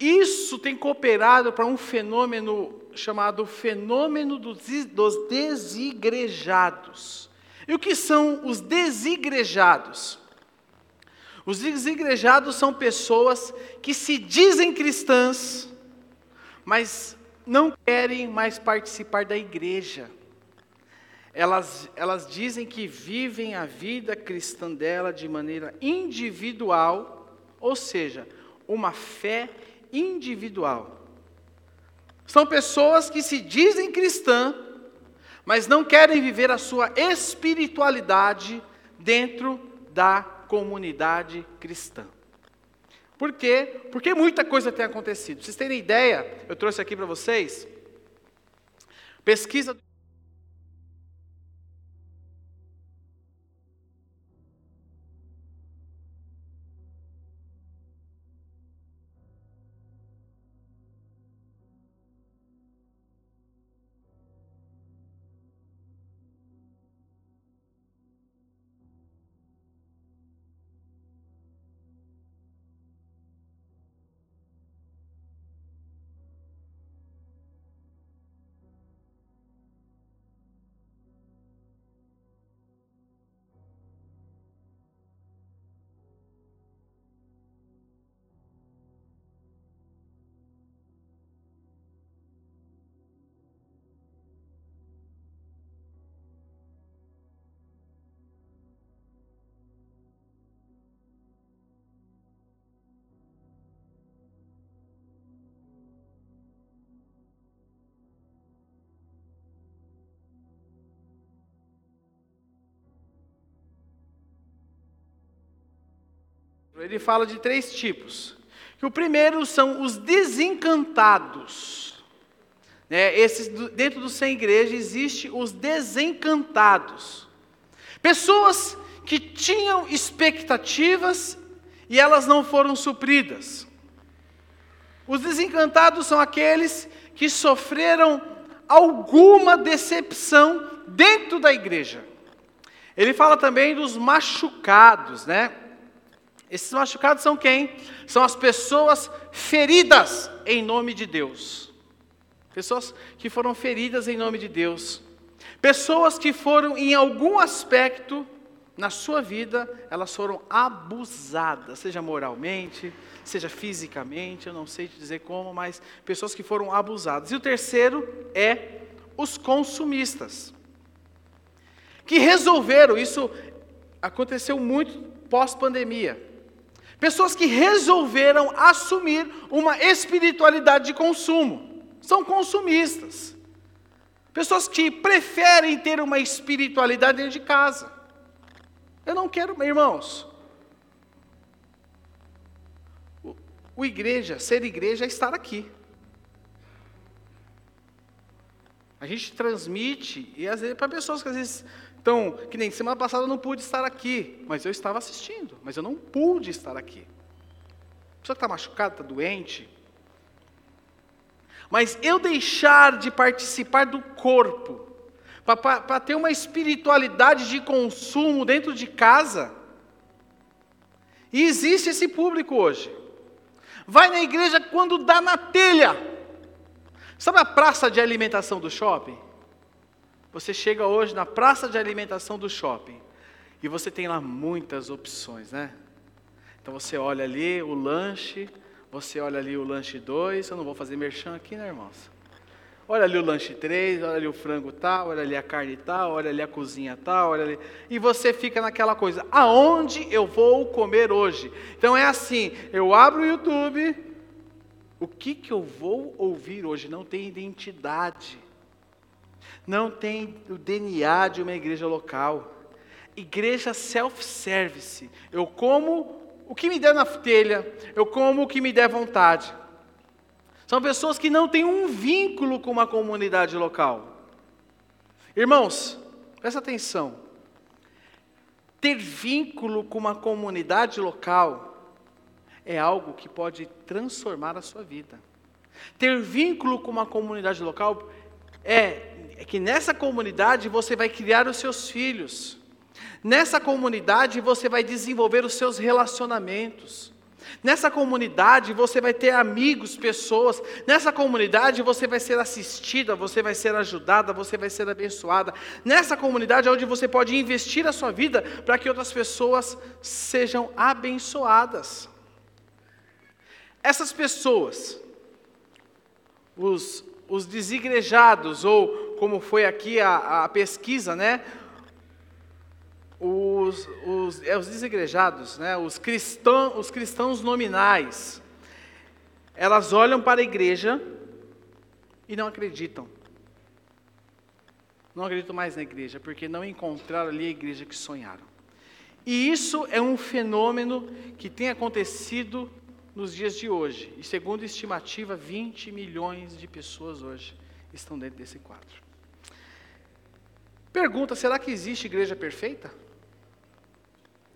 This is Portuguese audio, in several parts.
Isso tem cooperado para um fenômeno chamado fenômeno dos desigrejados. E o que são os desigrejados? Os desigrejados são pessoas que se dizem cristãs, mas não querem mais participar da igreja. Elas, elas dizem que vivem a vida cristã dela de maneira individual, ou seja, uma fé individual. São pessoas que se dizem cristã, mas não querem viver a sua espiritualidade dentro da comunidade cristã. Por quê? Porque muita coisa tem acontecido. Vocês terem ideia, eu trouxe aqui para vocês pesquisa Ele fala de três tipos. Que o primeiro são os desencantados. É, esses, dentro do sem igreja existe os desencantados. Pessoas que tinham expectativas e elas não foram supridas. Os desencantados são aqueles que sofreram alguma decepção dentro da igreja. Ele fala também dos machucados, né? Esses machucados são quem? São as pessoas feridas em nome de Deus. Pessoas que foram feridas em nome de Deus. Pessoas que foram, em algum aspecto na sua vida, elas foram abusadas, seja moralmente, seja fisicamente, eu não sei te dizer como, mas pessoas que foram abusadas. E o terceiro é os consumistas, que resolveram, isso aconteceu muito pós-pandemia. Pessoas que resolveram assumir uma espiritualidade de consumo. São consumistas. Pessoas que preferem ter uma espiritualidade dentro de casa. Eu não quero, irmãos. O, o igreja, ser igreja é estar aqui. A gente transmite, e às vezes para pessoas que às vezes então, que nem semana passada eu não pude estar aqui, mas eu estava assistindo, mas eu não pude estar aqui. A pessoa que está machucada, está doente. Mas eu deixar de participar do corpo, para ter uma espiritualidade de consumo dentro de casa, e existe esse público hoje. Vai na igreja quando dá na telha. Sabe a praça de alimentação do shopping? Você chega hoje na praça de alimentação do shopping e você tem lá muitas opções, né? Então você olha ali o lanche, você olha ali o lanche 2, eu não vou fazer merchan aqui, né, irmãos? Olha ali o lanche 3, olha ali o frango tal, olha ali a carne tal, olha ali a cozinha tal, olha ali. E você fica naquela coisa, aonde eu vou comer hoje? Então é assim, eu abro o YouTube, o que, que eu vou ouvir hoje? Não tem identidade não tem o DNA de uma igreja local. Igreja self-service. Eu como o que me der na telha, eu como o que me der vontade. São pessoas que não têm um vínculo com uma comunidade local. Irmãos, presta atenção. Ter vínculo com uma comunidade local é algo que pode transformar a sua vida. Ter vínculo com uma comunidade local é é que nessa comunidade você vai criar os seus filhos. Nessa comunidade você vai desenvolver os seus relacionamentos. Nessa comunidade você vai ter amigos, pessoas. Nessa comunidade você vai ser assistida, você vai ser ajudada, você vai ser abençoada. Nessa comunidade é onde você pode investir a sua vida para que outras pessoas sejam abençoadas. Essas pessoas, os, os desigrejados, ou como foi aqui a, a pesquisa, né? os, os, é, os desigrejados, né, os, cristão, os cristãos nominais, elas olham para a igreja e não acreditam. Não acreditam mais na igreja, porque não encontraram ali a igreja que sonharam. E isso é um fenômeno que tem acontecido nos dias de hoje. E segundo estimativa, 20 milhões de pessoas hoje estão dentro desse quadro. Pergunta: será que existe igreja perfeita?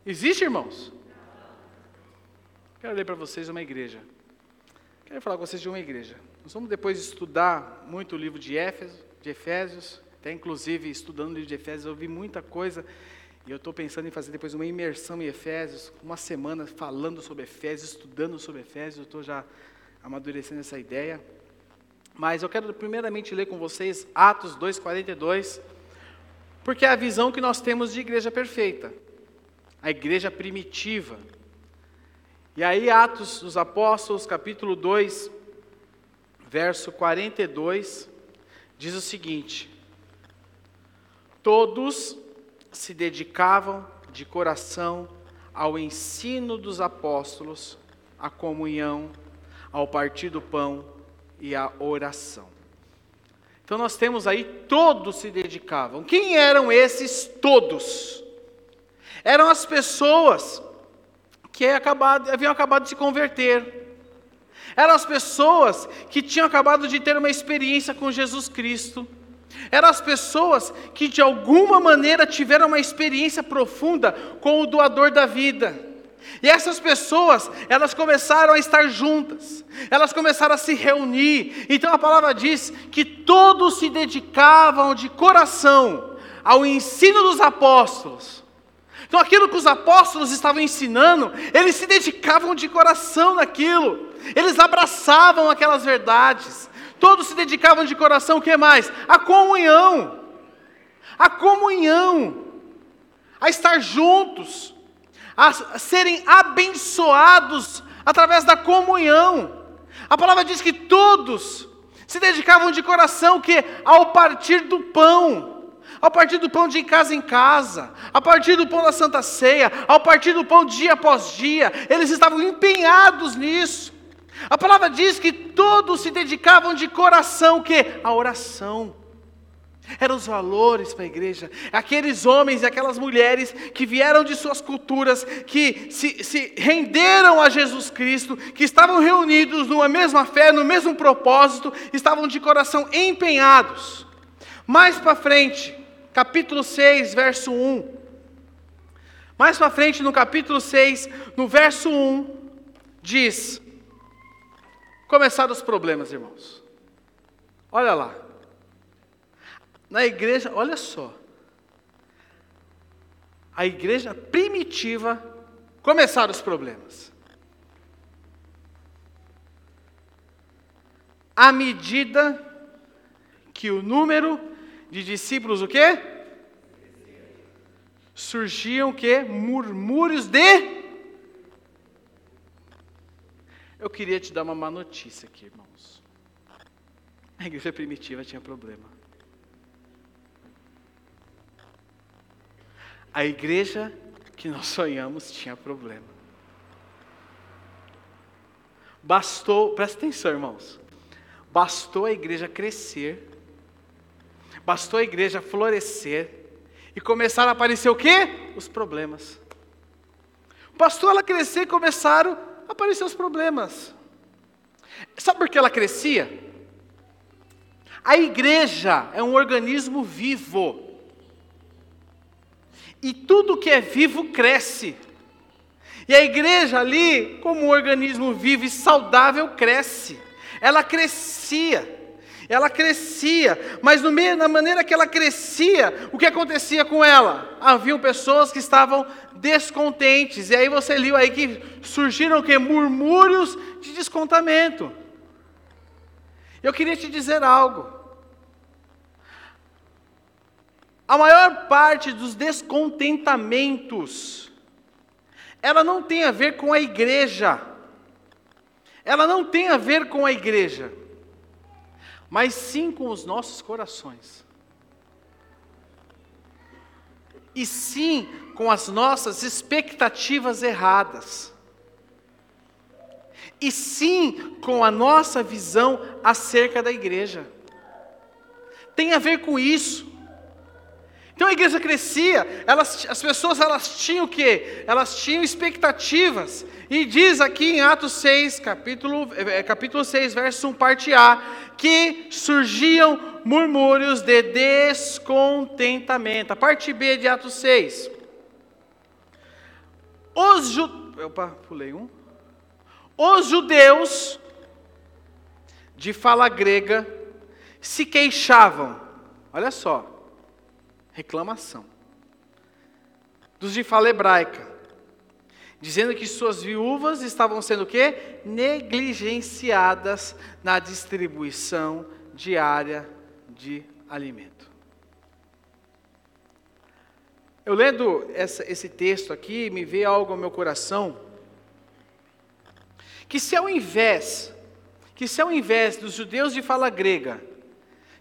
Existe, irmãos? Quero ler para vocês uma igreja. Quero falar com vocês de uma igreja. Nós vamos depois estudar muito o livro de Éfeso, de Efésios, até inclusive estudando o livro de Efésios, eu vi muita coisa e eu estou pensando em fazer depois uma imersão em Efésios, uma semana falando sobre Efésios, estudando sobre Efésios, eu estou já amadurecendo essa ideia. Mas eu quero primeiramente ler com vocês Atos 2,42, porque é a visão que nós temos de igreja perfeita a igreja primitiva. E aí, Atos dos Apóstolos, capítulo 2, verso 42, diz o seguinte: Todos se dedicavam de coração ao ensino dos apóstolos, à comunhão, ao partir do pão e à oração. Então nós temos aí todos se dedicavam. Quem eram esses todos? eram as pessoas que acabado, haviam acabado de se converter. Eram as pessoas que tinham acabado de ter uma experiência com Jesus Cristo. Eram as pessoas que de alguma maneira tiveram uma experiência profunda com o doador da vida. E essas pessoas, elas começaram a estar juntas, elas começaram a se reunir. Então a palavra diz que todos se dedicavam de coração ao ensino dos apóstolos, então, aquilo que os apóstolos estavam ensinando, eles se dedicavam de coração naquilo, eles abraçavam aquelas verdades, todos se dedicavam de coração, o que mais? A comunhão, a comunhão, a estar juntos, a serem abençoados através da comunhão. A palavra diz que todos se dedicavam de coração que? Ao partir do pão, a partir do pão de casa em casa, a partir do pão da Santa Ceia, ao partir do pão dia após dia, eles estavam empenhados nisso. A palavra diz que todos se dedicavam de coração que a oração. Eram os valores para a igreja, aqueles homens e aquelas mulheres que vieram de suas culturas, que se, se renderam a Jesus Cristo, que estavam reunidos numa mesma fé, no mesmo propósito, estavam de coração empenhados. Mais para frente, capítulo 6, verso 1. Mais para frente, no capítulo 6, no verso 1, diz: Começaram os problemas, irmãos. Olha lá. Na igreja, olha só. A igreja primitiva, começaram os problemas. À medida que o número de discípulos o quê? Surgiam o quê? Murmúrios de Eu queria te dar uma má notícia aqui, irmãos. A igreja primitiva tinha problema. A igreja que nós sonhamos tinha problema. Bastou, presta atenção, irmãos. Bastou a igreja crescer Bastou a igreja florescer e começaram a aparecer o quê? Os problemas. Bastou ela crescer e começaram a aparecer os problemas. Sabe por que ela crescia? A igreja é um organismo vivo. E tudo que é vivo cresce. E a igreja ali, como um organismo vivo e saudável, cresce. Ela crescia. Ela crescia, mas no meio, na maneira que ela crescia, o que acontecia com ela? Haviam pessoas que estavam descontentes. E aí você liu aí que surgiram que? Murmúrios de descontamento. Eu queria te dizer algo. A maior parte dos descontentamentos, ela não tem a ver com a igreja. Ela não tem a ver com a igreja mas sim com os nossos corações. E sim com as nossas expectativas erradas. E sim com a nossa visão acerca da igreja. Tem a ver com isso. Então a igreja crescia, elas, as pessoas elas tinham o quê? Elas tinham expectativas. E diz aqui em Atos 6, capítulo, é, capítulo 6, verso 1, parte A, que surgiam murmúrios de descontentamento. A parte B de Atos 6. Os judeus. Opa, pulei um. Os judeus de fala grega se queixavam. Olha só. Reclamação. Dos de fala hebraica dizendo que suas viúvas estavam sendo o quê? Negligenciadas na distribuição diária de alimento. Eu lendo essa, esse texto aqui, me veio algo ao meu coração, que se ao invés, que se ao invés dos judeus de fala grega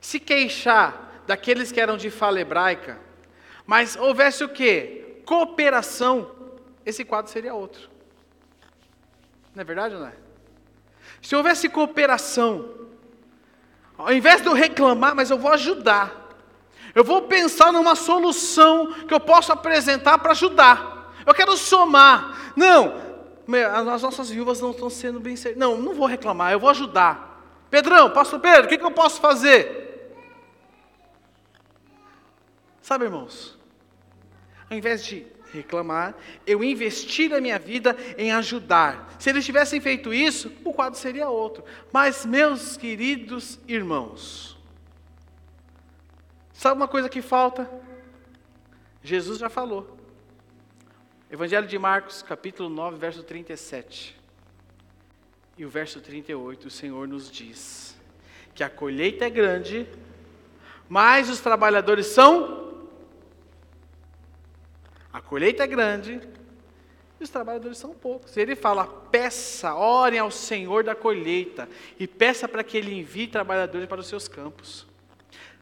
se queixar daqueles que eram de fala hebraica, mas houvesse o quê? Cooperação esse quadro seria outro. Não é verdade ou não é? Se houvesse cooperação, ao invés de eu reclamar, mas eu vou ajudar. Eu vou pensar numa solução que eu posso apresentar para ajudar. Eu quero somar. Não, as nossas viúvas não estão sendo bem servidas. Não, não vou reclamar, eu vou ajudar. Pedrão, pastor Pedro, o que, que eu posso fazer? Sabe, irmãos, ao invés de reclamar, eu investir a minha vida em ajudar. Se eles tivessem feito isso, o quadro seria outro. Mas, meus queridos irmãos, sabe uma coisa que falta? Jesus já falou. Evangelho de Marcos, capítulo 9, verso 37. E o verso 38, o Senhor nos diz que a colheita é grande, mas os trabalhadores são a colheita é grande e os trabalhadores são poucos. Ele fala: peça, orem ao Senhor da colheita e peça para que Ele envie trabalhadores para os seus campos.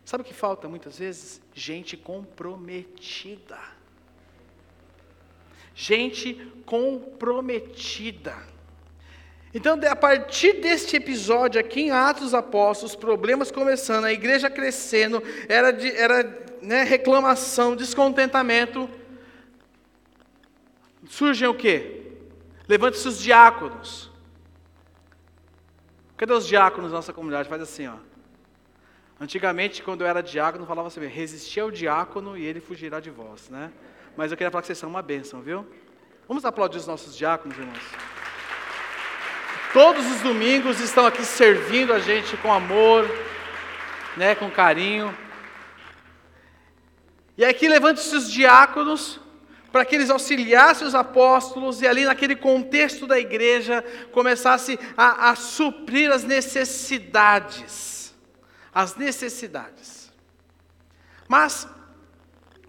Sabe o que falta muitas vezes? Gente comprometida. Gente comprometida. Então, a partir deste episódio aqui em Atos dos Apóstolos, problemas começando, a igreja crescendo, era, de, era né, reclamação, descontentamento surgem o quê? Levante-se os diáconos. Cadê os diáconos da nossa comunidade? Faz assim, ó. Antigamente, quando eu era diácono, falava assim, resistir ao diácono e ele fugirá de vós, né? Mas eu queria falar que vocês são uma bênção, viu? Vamos aplaudir os nossos diáconos, irmãos. Todos os domingos estão aqui servindo a gente com amor, né, com carinho. E aqui levante-se os diáconos para que eles auxiliassem os apóstolos e ali naquele contexto da igreja começasse a, a suprir as necessidades. As necessidades. Mas,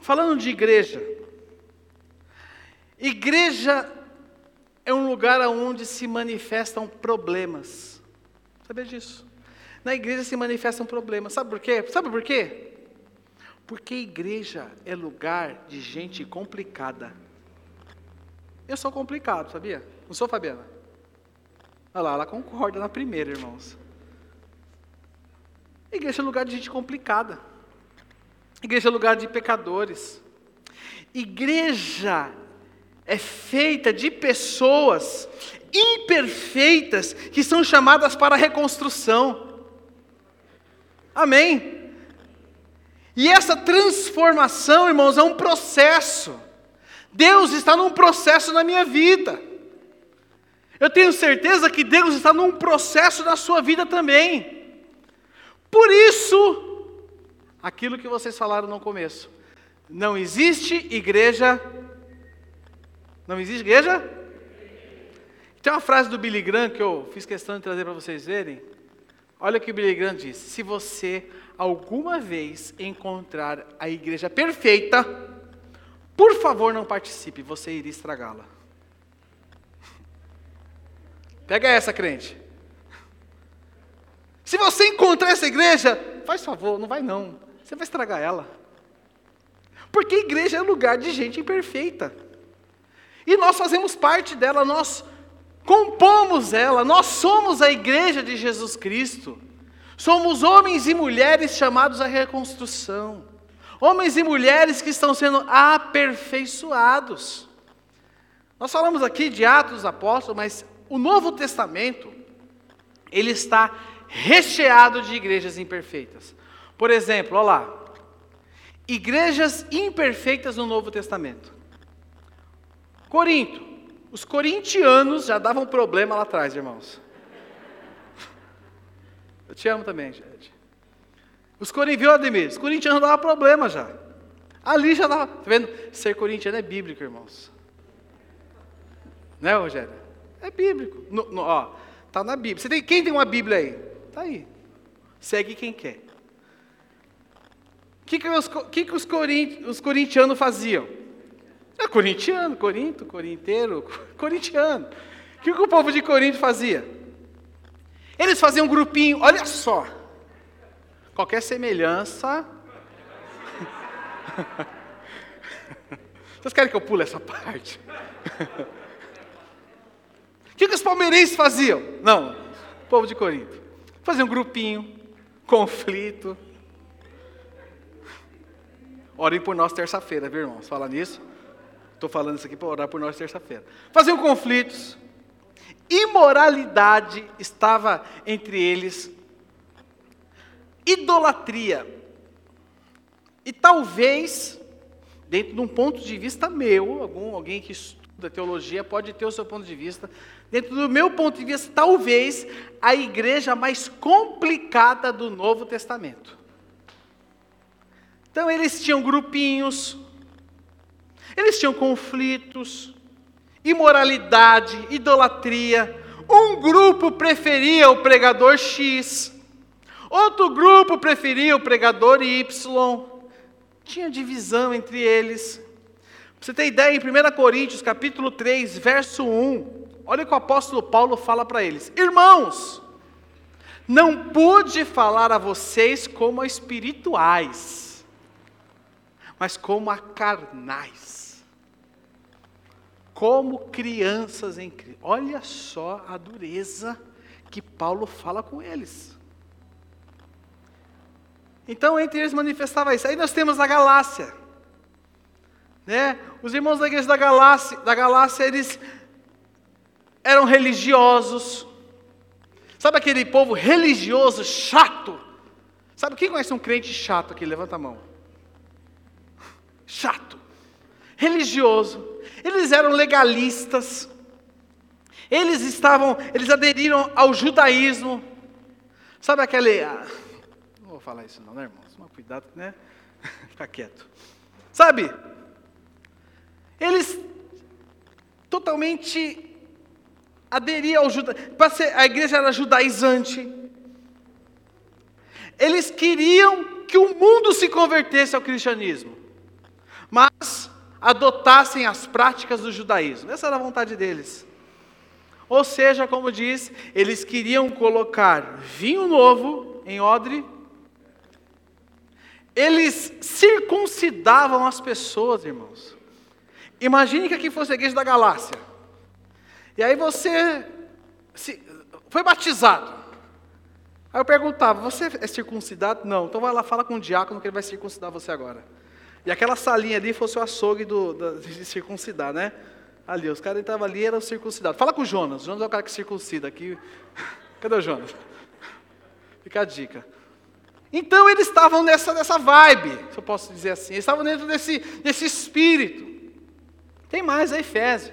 falando de igreja, igreja é um lugar onde se manifestam problemas. Sabia disso? Na igreja se manifestam problemas. Sabe por quê? Sabe por quê? Porque igreja é lugar de gente complicada. Eu sou complicado, sabia? Não sou, Fabiana? Olha lá, ela concorda na primeira, irmãos. Igreja é lugar de gente complicada. Igreja é lugar de pecadores. Igreja é feita de pessoas imperfeitas que são chamadas para a reconstrução. Amém? E essa transformação, irmãos, é um processo. Deus está num processo na minha vida. Eu tenho certeza que Deus está num processo na sua vida também. Por isso, aquilo que vocês falaram no começo, não existe igreja. Não existe igreja? Tem uma frase do Billy Graham que eu fiz questão de trazer para vocês verem. Olha o que o Billy Graham diz: se você alguma vez encontrar a igreja perfeita, por favor não participe, você iria estragá-la. Pega essa, crente. Se você encontrar essa igreja, faz favor, não vai não. Você vai estragar ela. Porque igreja é lugar de gente imperfeita. E nós fazemos parte dela, nós compomos ela, nós somos a igreja de Jesus Cristo. Somos homens e mulheres chamados à reconstrução. Homens e mulheres que estão sendo aperfeiçoados. Nós falamos aqui de Atos dos Apóstolos, mas o Novo Testamento, ele está recheado de igrejas imperfeitas. Por exemplo, olha lá. Igrejas imperfeitas no Novo Testamento. Corinto. Os corintianos já davam problema lá atrás, irmãos. Eu te amo também, gente. Os corintianos, Ademir? Os corintianos davam problema já. Ali já dava. Tá vendo? Ser corintiano é bíblico, irmãos. Né, Rogério? É bíblico. No, no, ó, tá na Bíblia. Você tem, quem tem uma Bíblia aí? Tá aí. Segue quem quer. O que, que, os, que, que os, os corintianos faziam? É corintiano, Corinto, corinteiro, corintiano. O que, que o povo de Corinto fazia? Eles faziam um grupinho, olha só. Qualquer semelhança. Vocês querem que eu pule essa parte? O que, que os palmeirenses faziam? Não, o povo de Corinto. Faziam um grupinho, conflito. Orem por nós terça-feira, viu, irmãos? Fala nisso. Estou falando isso aqui para orar por nós terça-feira. Faziam conflitos. Imoralidade estava entre eles. Idolatria. E talvez, dentro de um ponto de vista meu, algum, alguém que estuda teologia pode ter o seu ponto de vista. Dentro do meu ponto de vista, talvez a igreja mais complicada do Novo Testamento. Então eles tinham grupinhos, eles tinham conflitos, imoralidade, idolatria. Um grupo preferia o pregador X, outro grupo preferia o pregador Y. Tinha divisão entre eles. Pra você ter ideia, em 1 Coríntios, capítulo 3, verso 1, olha o que o apóstolo Paulo fala para eles: Irmãos, não pude falar a vocês como a espirituais, mas como a carnais como crianças em Cristo. Olha só a dureza que Paulo fala com eles. Então, entre eles manifestava isso. Aí nós temos a Galácia. Né? Os irmãos da igreja da Galácia, da Galácia, eles eram religiosos. Sabe aquele povo religioso, chato? Sabe quem conhece um crente chato aqui? Levanta a mão. Chato. Religioso eles eram legalistas. Eles estavam, eles aderiram ao judaísmo. Sabe aquele. Ah, não vou falar isso não, né, irmãos? Toma cuidado, né? Fica quieto. Sabe? Eles totalmente aderiam ao judaísmo. A igreja era judaizante. Eles queriam que o mundo se convertesse ao cristianismo. Mas adotassem as práticas do judaísmo. Essa era a vontade deles. Ou seja, como diz, eles queriam colocar vinho novo em odre. Eles circuncidavam as pessoas, irmãos. Imagine que aqui fosse a igreja da Galácia. E aí você se, foi batizado. Aí eu perguntava: Você é circuncidado? Não. Então vai lá, fala com o diácono que ele vai circuncidar você agora. E aquela salinha ali fosse o açougue do, do, de circuncidar, né? Ali, os caras estavam ali, eram circuncidados. Fala com o Jonas. O Jonas é o cara que circuncida aqui. Cadê o Jonas? Fica a dica. Então eles estavam nessa, nessa vibe, se eu posso dizer assim. Eles estavam dentro desse, desse espírito. Tem mais a Efésio.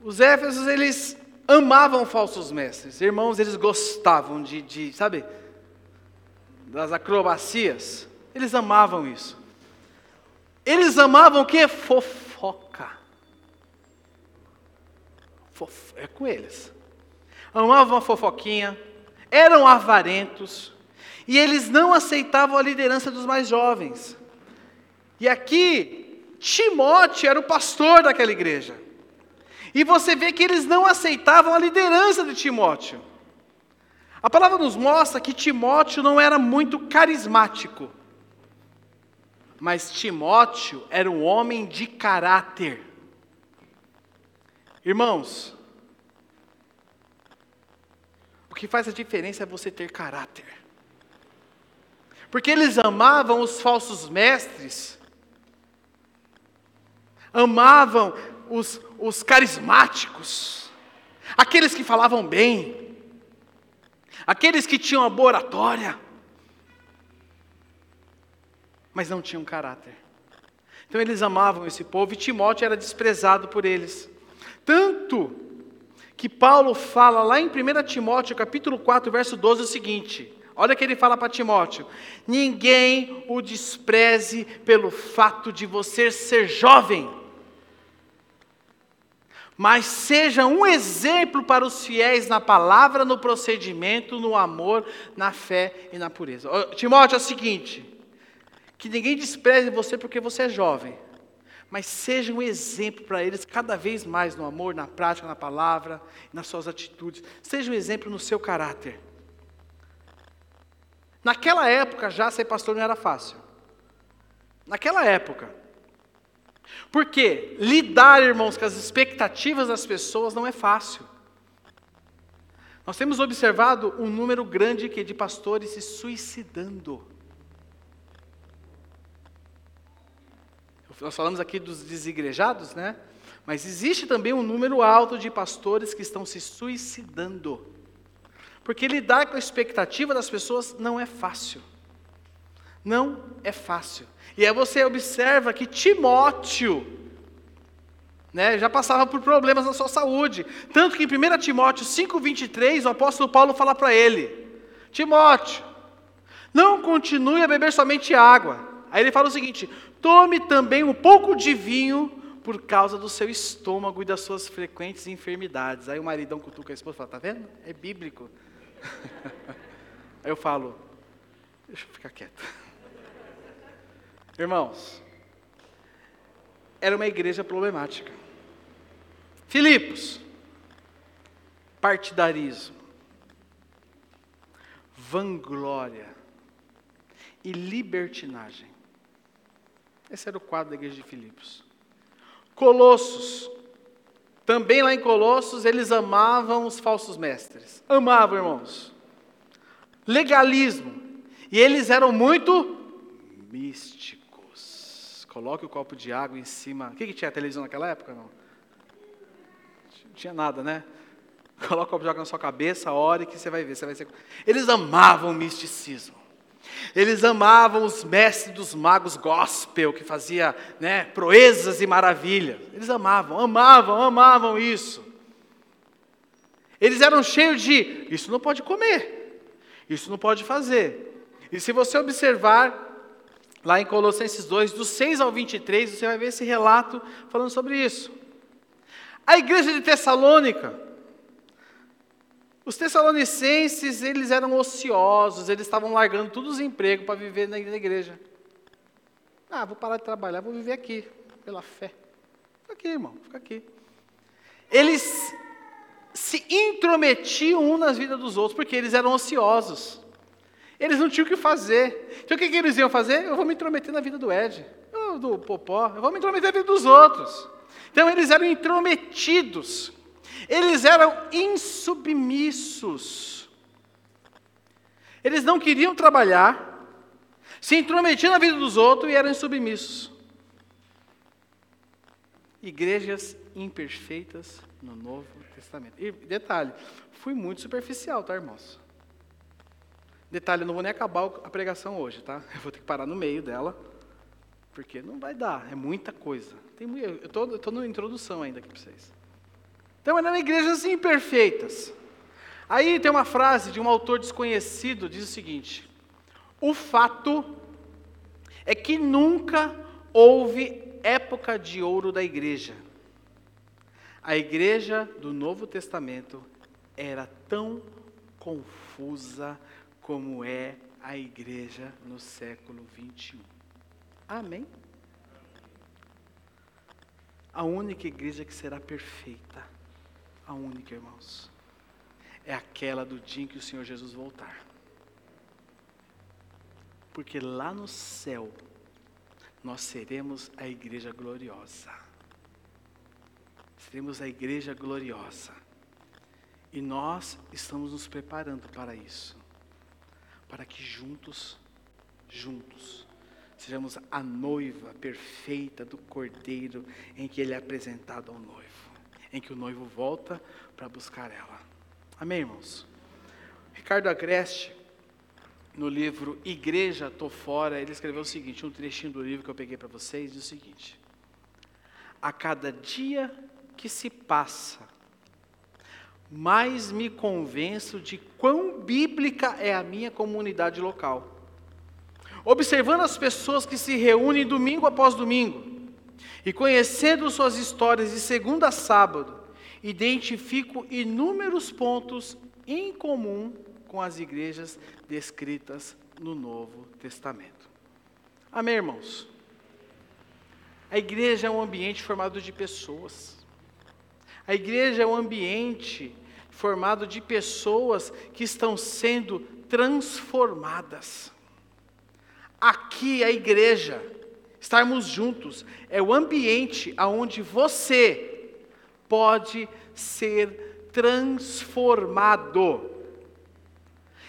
Os Éfesos, eles amavam falsos mestres. Irmãos, eles gostavam de, de sabe? das acrobacias, eles amavam isso. Eles amavam o que? Fofoca. Fof... É com eles. Amavam a fofoquinha, eram avarentos, e eles não aceitavam a liderança dos mais jovens. E aqui, Timóteo era o pastor daquela igreja. E você vê que eles não aceitavam a liderança de Timóteo. A palavra nos mostra que Timóteo não era muito carismático. Mas Timóteo era um homem de caráter. Irmãos, o que faz a diferença é você ter caráter. Porque eles amavam os falsos mestres, amavam os, os carismáticos, aqueles que falavam bem, aqueles que tinham a boa oratória, mas não tinham caráter. Então eles amavam esse povo e Timóteo era desprezado por eles. Tanto que Paulo fala lá em 1 Timóteo, capítulo 4, verso 12, o seguinte: Olha o que ele fala para Timóteo: ninguém o despreze pelo fato de você ser jovem, mas seja um exemplo para os fiéis na palavra, no procedimento, no amor, na fé e na pureza. Timóteo é o seguinte: que ninguém despreze você porque você é jovem, mas seja um exemplo para eles cada vez mais no amor, na prática, na palavra, nas suas atitudes. Seja um exemplo no seu caráter. Naquela época já ser pastor não era fácil. Naquela época. Porque lidar, irmãos, com as expectativas das pessoas não é fácil. Nós temos observado um número grande de pastores se suicidando. Nós falamos aqui dos desigrejados, né? Mas existe também um número alto de pastores que estão se suicidando. Porque lidar com a expectativa das pessoas não é fácil. Não é fácil. E aí você observa que Timóteo né, já passava por problemas na sua saúde. Tanto que em 1 Timóteo 5,23, o apóstolo Paulo fala para ele: Timóteo, não continue a beber somente água. Aí ele fala o seguinte: tome também um pouco de vinho por causa do seu estômago e das suas frequentes enfermidades. Aí o maridão cutuca a esposa e fala: está vendo? É bíblico. Aí eu falo, deixa eu ficar quieto. Irmãos, era uma igreja problemática. Filipos, partidarismo, vanglória e libertinagem. Esse era o quadro da igreja de Filipos. Colossos, também lá em Colossos, eles amavam os falsos mestres. Amavam, irmãos. Legalismo. E eles eram muito místicos. Coloque o copo de água em cima. O que, que tinha televisão naquela época? Não? não tinha nada, né? Coloque o copo de água na sua cabeça, ore que você vai ver. Você vai ser... Eles amavam o misticismo. Eles amavam os mestres dos magos gospel, que fazia né, proezas e maravilhas. Eles amavam, amavam, amavam isso. Eles eram cheios de: isso não pode comer, isso não pode fazer. E se você observar, lá em Colossenses 2, dos 6 ao 23, você vai ver esse relato falando sobre isso. A igreja de Tessalônica, os tessalonicenses, eles eram ociosos, eles estavam largando todos os empregos para viver na igreja. Ah, vou parar de trabalhar, vou viver aqui, pela fé. Fica aqui, irmão, fica aqui. Eles se intrometiam um nas vidas dos outros, porque eles eram ociosos. Eles não tinham o que fazer. Então o que, que eles iam fazer? Eu vou me intrometer na vida do Ed, do Popó, eu vou me intrometer na vida dos outros. Então eles eram intrometidos. Eles eram insubmissos. Eles não queriam trabalhar, se intrometiam na vida dos outros e eram insubmissos. Igrejas imperfeitas no Novo Testamento. E detalhe, fui muito superficial, tá, irmãos? Detalhe, eu não vou nem acabar a pregação hoje, tá? Eu vou ter que parar no meio dela, porque não vai dar, é muita coisa. Tem, eu estou na introdução ainda aqui para vocês. Então eram igrejas imperfeitas. Aí tem uma frase de um autor desconhecido, diz o seguinte: O fato é que nunca houve época de ouro da igreja. A igreja do Novo Testamento era tão confusa como é a igreja no século 21. Amém? A única igreja que será perfeita, a única, irmãos, é aquela do dia em que o Senhor Jesus voltar. Porque lá no céu, nós seremos a igreja gloriosa. Seremos a igreja gloriosa. E nós estamos nos preparando para isso. Para que juntos, juntos, sejamos a noiva perfeita do Cordeiro em que ele é apresentado ao noivo, em que o noivo volta para buscar ela. Amém, irmãos? Ricardo Agreste, no livro Igreja Tô Fora, ele escreveu o seguinte, um trechinho do livro que eu peguei para vocês, diz o seguinte: A cada dia que se passa, mais me convenço de quão bíblica é a minha comunidade local. Observando as pessoas que se reúnem domingo após domingo e conhecendo suas histórias de segunda a sábado, identifico inúmeros pontos em comum com as igrejas descritas no Novo Testamento. Amém, irmãos? A igreja é um ambiente formado de pessoas. A igreja é um ambiente formado de pessoas que estão sendo transformadas. Aqui a igreja, estarmos juntos, é o ambiente aonde você pode ser transformado.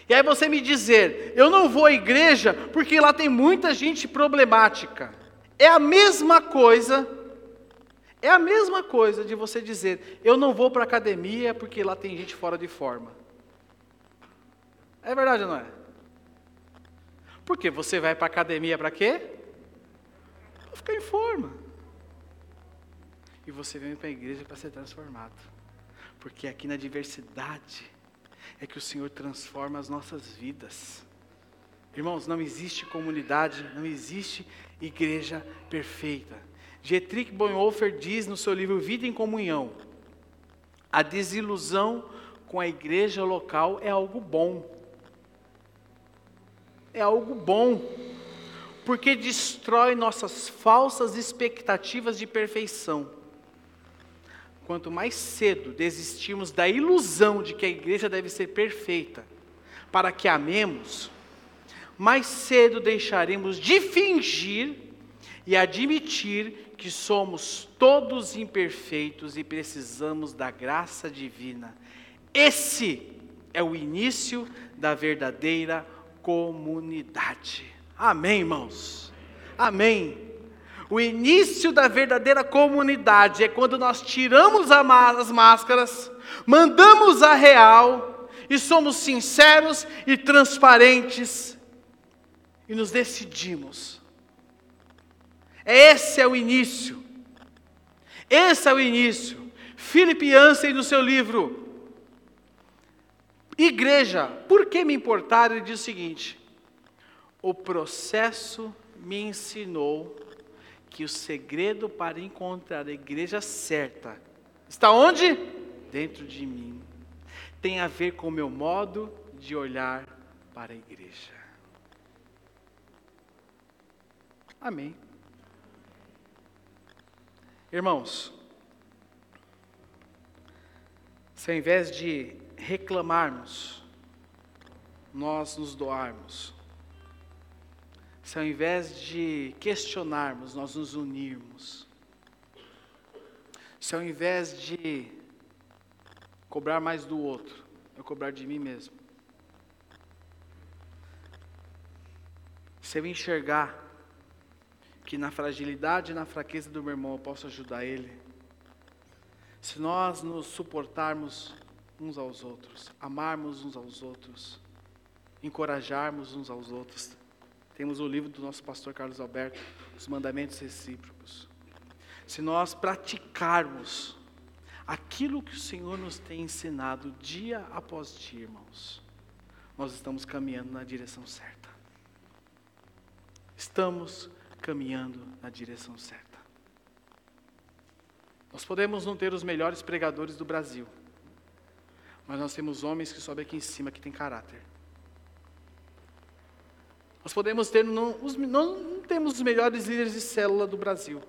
E aí você me dizer, eu não vou à igreja porque lá tem muita gente problemática. É a mesma coisa, é a mesma coisa de você dizer, eu não vou para a academia porque lá tem gente fora de forma. É verdade ou não é? Porque você vai para a academia para quê? Para ficar em forma. E você vem para a igreja para ser transformado. Porque aqui na diversidade, é que o Senhor transforma as nossas vidas. Irmãos, não existe comunidade, não existe igreja perfeita. Dietrich Bonhoeffer diz no seu livro Vida em Comunhão: a desilusão com a igreja local é algo bom. É algo bom, porque destrói nossas falsas expectativas de perfeição quanto mais cedo desistirmos da ilusão de que a igreja deve ser perfeita, para que amemos, mais cedo deixaremos de fingir e admitir que somos todos imperfeitos e precisamos da graça divina. Esse é o início da verdadeira comunidade. Amém, irmãos? Amém. O início da verdadeira comunidade é quando nós tiramos as máscaras, mandamos a real e somos sinceros e transparentes e nos decidimos. Esse é o início. Esse é o início. Philip Yancey, no seu livro Igreja, por que me importar? Ele diz o seguinte: o processo me ensinou que o segredo para encontrar a igreja certa está onde? Dentro de mim. Tem a ver com o meu modo de olhar para a igreja. Amém. Irmãos, se ao invés de reclamarmos, nós nos doarmos, se ao invés de questionarmos, nós nos unirmos, se ao invés de cobrar mais do outro, eu cobrar de mim mesmo, se eu enxergar que na fragilidade e na fraqueza do meu irmão eu posso ajudar ele, se nós nos suportarmos uns aos outros, amarmos uns aos outros, encorajarmos uns aos outros, temos o livro do nosso pastor Carlos Alberto, Os Mandamentos Recíprocos. Se nós praticarmos aquilo que o Senhor nos tem ensinado dia após dia, irmãos, nós estamos caminhando na direção certa. estamos caminhando na direção certa. Nós podemos não ter os melhores pregadores do Brasil, mas nós temos homens que sobem aqui em cima que têm caráter. Nós podemos ter, não, os, não, temos os melhores líderes de célula do Brasil,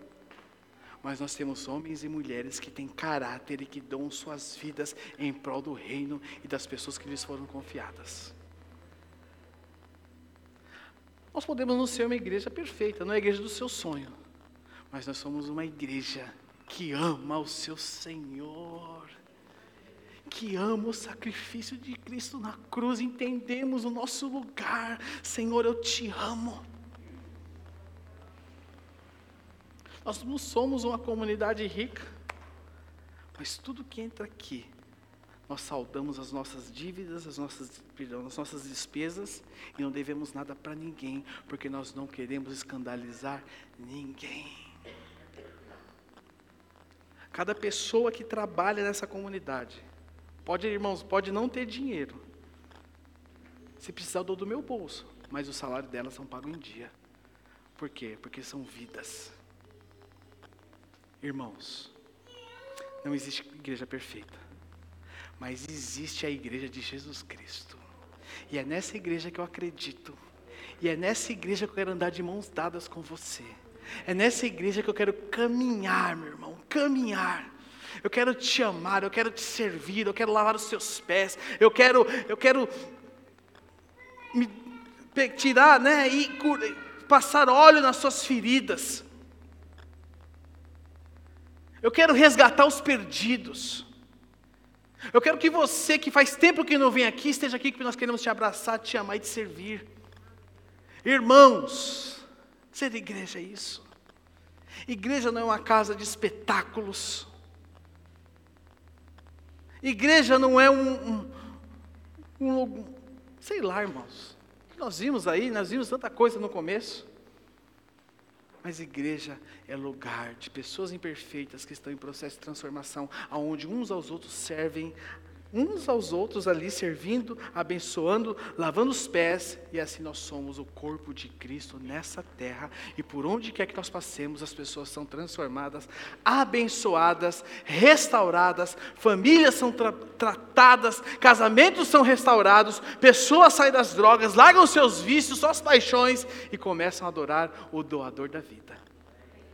mas nós temos homens e mulheres que têm caráter e que dão suas vidas em prol do reino e das pessoas que lhes foram confiadas. Nós podemos não ser uma igreja perfeita, não é a igreja do seu sonho, mas nós somos uma igreja que ama o seu Senhor, que ama o sacrifício de Cristo na cruz, entendemos o nosso lugar, Senhor, eu te amo. Nós não somos uma comunidade rica, mas tudo que entra aqui, nós saudamos as nossas dívidas, as nossas, perdão, as nossas despesas e não devemos nada para ninguém, porque nós não queremos escandalizar ninguém. Cada pessoa que trabalha nessa comunidade, pode, irmãos, pode não ter dinheiro. Se precisar, eu dou do meu bolso, mas o salário delas são pago em dia. Por quê? Porque são vidas. Irmãos, não existe igreja perfeita, mas existe a igreja de Jesus Cristo. E é nessa igreja que eu acredito. E é nessa igreja que eu quero andar de mãos dadas com você. É nessa igreja que eu quero caminhar, meu irmão, caminhar. Eu quero te amar, eu quero te servir, eu quero lavar os seus pés, eu quero, eu quero me tirar, né, e passar óleo nas suas feridas. Eu quero resgatar os perdidos. Eu quero que você, que faz tempo que não vem aqui, esteja aqui, porque nós queremos te abraçar, te amar e te servir. Irmãos, ser igreja é isso. Igreja não é uma casa de espetáculos. Igreja não é um, um, um sei lá, irmãos. Nós vimos aí, nós vimos tanta coisa no começo. Mas igreja é lugar de pessoas imperfeitas que estão em processo de transformação, aonde uns aos outros servem, uns aos outros ali servindo, abençoando, lavando os pés, e assim nós somos o corpo de Cristo nessa terra, e por onde quer que nós passemos, as pessoas são transformadas, abençoadas, restauradas, famílias são tra tratadas, casamentos são restaurados, pessoas saem das drogas, largam seus vícios, suas paixões e começam a adorar o doador da vida.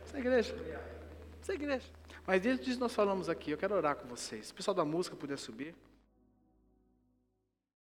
Essa é igreja. Essa é igreja. Mas desde disso nós falamos aqui, eu quero orar com vocês. O pessoal da música puder subir.